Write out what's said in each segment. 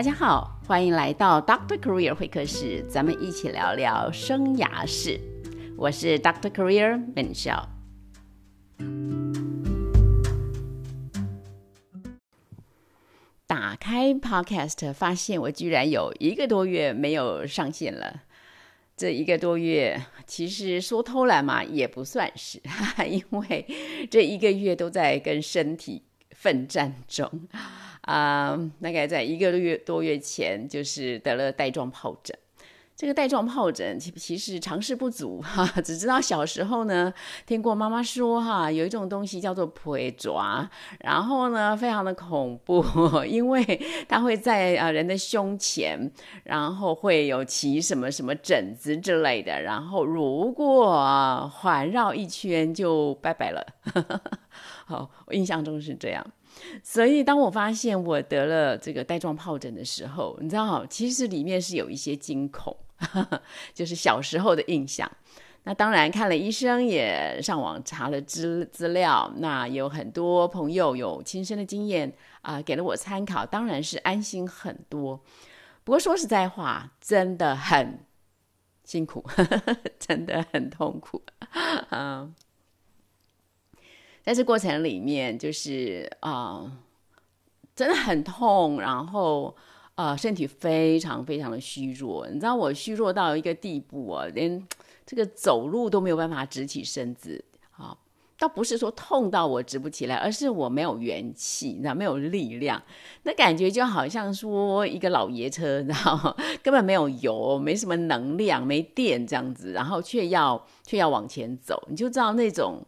大家好，欢迎来到 Doctor Career 会客室，咱们一起聊聊生涯事。我是 Doctor Career 本笑。打开 Podcast，发现我居然有一个多月没有上线了。这一个多月，其实说偷懒嘛，也不算是，因为这一个月都在跟身体奋战中。啊，大概在一个月多月前，就是得了带状疱疹。这个带状疱疹其其实常识不足哈，只知道小时候呢听过妈妈说哈，有一种东西叫做皮抓，然后呢非常的恐怖，因为它会在啊人的胸前，然后会有起什么什么疹子之类的，然后如果环绕一圈就拜拜了。好，我印象中是这样。所以，当我发现我得了这个带状疱疹的时候，你知道，其实里面是有一些惊恐，就是小时候的印象。那当然，看了医生，也上网查了资资料，那有很多朋友有亲身的经验啊，给了我参考，当然是安心很多。不过说实在话，真的很辛苦，真的很痛苦啊。在这过程里面，就是啊，真的很痛，然后啊，身体非常非常的虚弱。你知道我虚弱到一个地步啊，连这个走路都没有办法直起身子啊。倒不是说痛到我直不起来，而是我没有元气，你知道没有力量，那感觉就好像说一个老爷车，然后根本没有油，没什么能量，没电这样子，然后却要却要往前走，你就知道那种，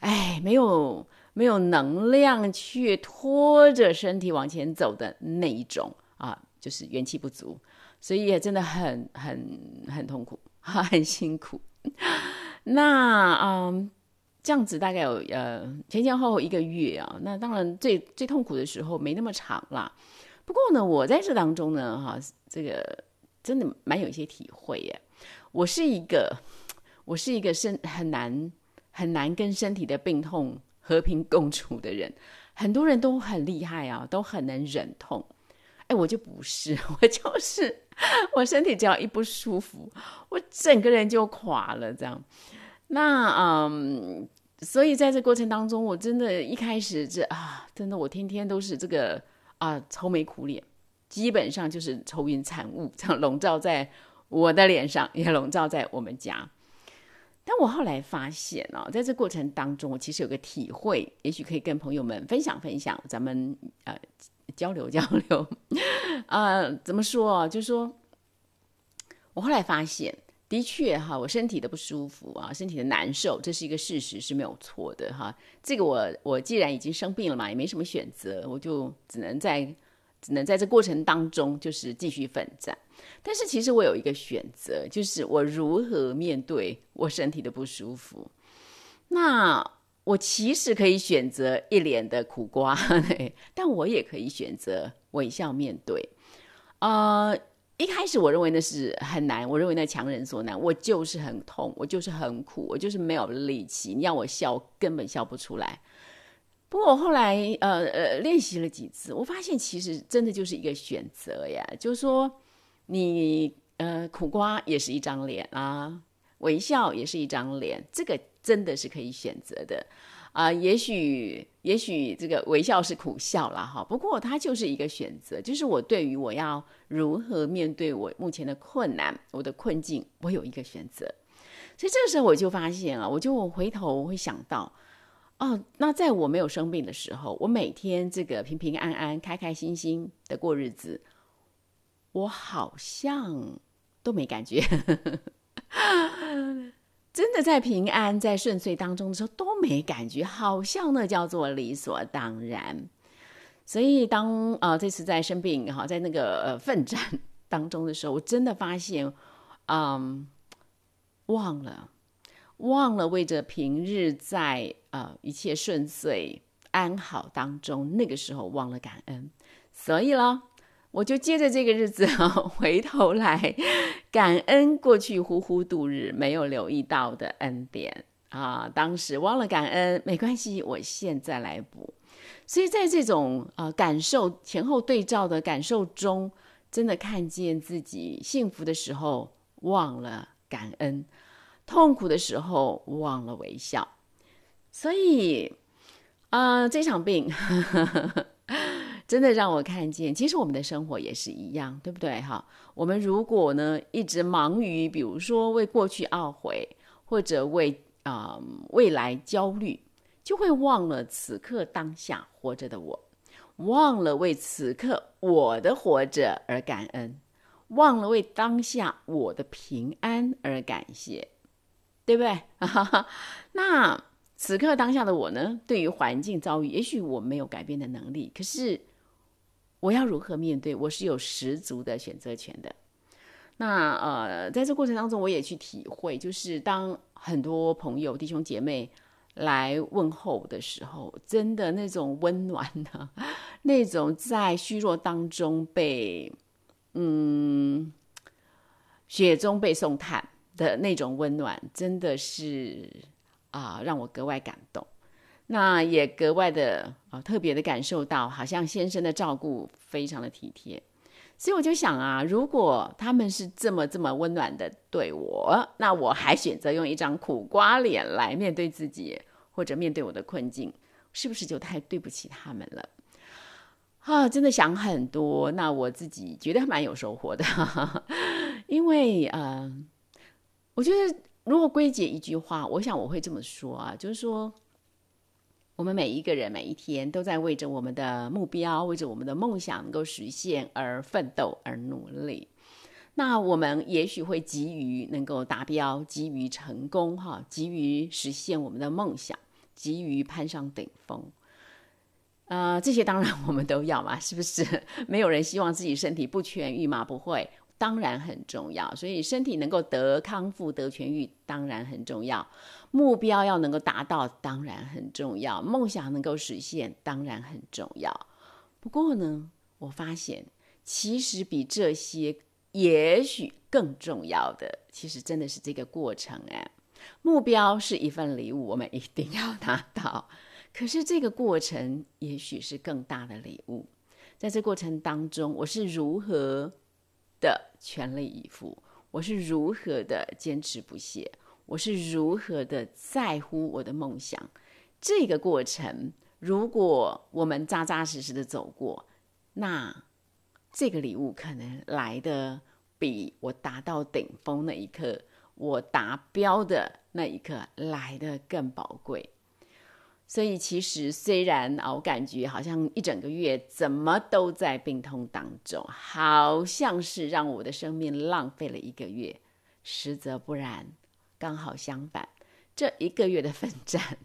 哎，没有没有能量去拖着身体往前走的那一种啊，就是元气不足，所以也真的很很很痛苦，很辛苦。那嗯。这样子大概有呃前前后后一个月啊，那当然最最痛苦的时候没那么长啦。不过呢，我在这当中呢，哈，这个真的蛮有一些体会耶。我是一个我是一个身很难很难跟身体的病痛和平共处的人。很多人都很厉害啊，都很能忍痛。哎，我就不是，我就是我身体只要一不舒服，我整个人就垮了这样。那嗯。所以在这过程当中，我真的一开始这啊，真的我天天都是这个啊愁眉苦脸，基本上就是愁云惨雾这样笼罩在我的脸上，也笼罩在我们家。但我后来发现哦，在这过程当中，我其实有个体会，也许可以跟朋友们分享分享，咱们呃交流交流。呃，怎么说？就是说我后来发现。的确哈，我身体的不舒服啊，身体的难受，这是一个事实是没有错的哈。这个我我既然已经生病了嘛，也没什么选择，我就只能在只能在这过程当中就是继续奋战。但是其实我有一个选择，就是我如何面对我身体的不舒服。那我其实可以选择一脸的苦瓜，但我也可以选择微笑面对啊。一开始我认为那是很难，我认为那强人所难。我就是很痛，我就是很苦，我就是没有力气。你要我笑，根本笑不出来。不过我后来呃呃练习了几次，我发现其实真的就是一个选择呀。就是说，你呃苦瓜也是一张脸啊，微笑也是一张脸，这个真的是可以选择的。啊，也许也许这个微笑是苦笑了哈，不过它就是一个选择，就是我对于我要如何面对我目前的困难，我的困境，我有一个选择。所以这个时候我就发现啊，我就回头我会想到，哦，那在我没有生病的时候，我每天这个平平安安、开开心心的过日子，我好像都没感觉。真的在平安、在顺遂当中的时候都没感觉，好像那叫做理所当然。所以当呃这次在生病哈，在那个呃奋战当中的时候，我真的发现，嗯，忘了忘了为着平日在呃一切顺遂安好当中，那个时候忘了感恩，所以了。我就接着这个日子，回头来感恩过去呼呼度日没有留意到的恩典啊，当时忘了感恩，没关系，我现在来补。所以在这种呃感受前后对照的感受中，真的看见自己幸福的时候忘了感恩，痛苦的时候忘了微笑。所以啊，这场病真的让我看见，其实我们的生活也是一样，对不对？哈，我们如果呢一直忙于，比如说为过去懊悔，或者为啊未来焦虑。就会忘了此刻当下活着的我，忘了为此刻我的活着而感恩，忘了为当下我的平安而感谢，对不对？那此刻当下的我呢？对于环境遭遇，也许我没有改变的能力，可是我要如何面对？我是有十足的选择权的。那呃，在这过程当中，我也去体会，就是当很多朋友、弟兄姐妹。来问候的时候，真的那种温暖呢，那种在虚弱当中被嗯雪中被送炭的那种温暖，真的是啊让我格外感动。那也格外的啊特别的感受到，好像先生的照顾非常的体贴。所以我就想啊，如果他们是这么这么温暖的对我，那我还选择用一张苦瓜脸来面对自己，或者面对我的困境，是不是就太对不起他们了？啊，真的想很多。那我自己觉得蛮有收获的，因为呃，我觉得如果归结一句话，我想我会这么说啊，就是说。我们每一个人每一天都在为着我们的目标、为着我们的梦想能够实现而奋斗而努力。那我们也许会急于能够达标，急于成功，哈，急于实现我们的梦想，急于攀上顶峰。呃，这些当然我们都要嘛，是不是？没有人希望自己身体不痊愈嘛？不会。当然很重要，所以身体能够得康复、得痊愈，当然很重要。目标要能够达到，当然很重要。梦想能够实现，当然很重要。不过呢，我发现其实比这些也许更重要的，其实真的是这个过程哎。目标是一份礼物，我们一定要拿到。可是这个过程也许是更大的礼物。在这过程当中，我是如何？的全力以赴，我是如何的坚持不懈，我是如何的在乎我的梦想。这个过程，如果我们扎扎实实的走过，那这个礼物可能来的比我达到顶峰那一刻，我达标的那一刻来的更宝贵。所以，其实虽然啊，我感觉好像一整个月怎么都在病痛当中，好像是让我的生命浪费了一个月。实则不然，刚好相反，这一个月的奋战，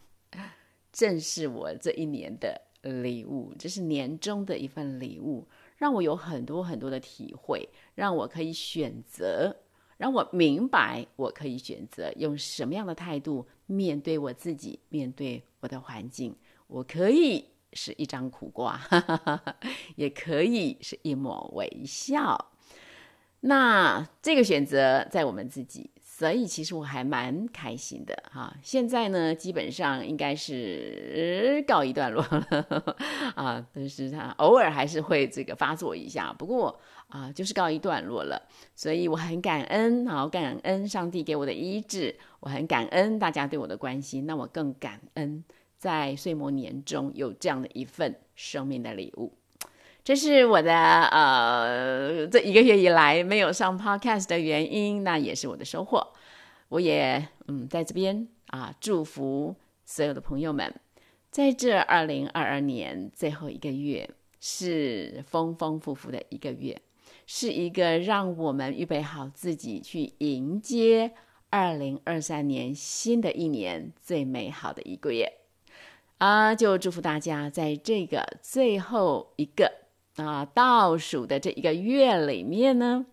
正是我这一年的礼物。这是年终的一份礼物，让我有很多很多的体会，让我可以选择，让我明白我可以选择用什么样的态度面对我自己，面对。我的环境，我可以是一张苦瓜，哈哈哈哈也可以是一抹微笑。那这个选择在我们自己，所以其实我还蛮开心的哈。现在呢，基本上应该是告一段落了啊，但是他偶尔还是会这个发作一下，不过啊，就是告一段落了。所以我很感恩，好感恩上帝给我的医治。我很感恩大家对我的关心，那我更感恩在岁末年中有这样的一份生命的礼物。这是我的呃这一个月以来没有上 podcast 的原因，那也是我的收获。我也嗯在这边啊祝福所有的朋友们，在这二零二二年最后一个月是丰丰富富的一个月，是一个让我们预备好自己去迎接。二零二三年新的一年最美好的一个月啊，就祝福大家在这个最后一个啊倒数的这一个月里面呢，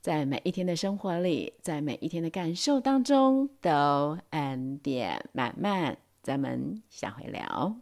在每一天的生活里，在每一天的感受当中都恩典满满。咱们下回聊。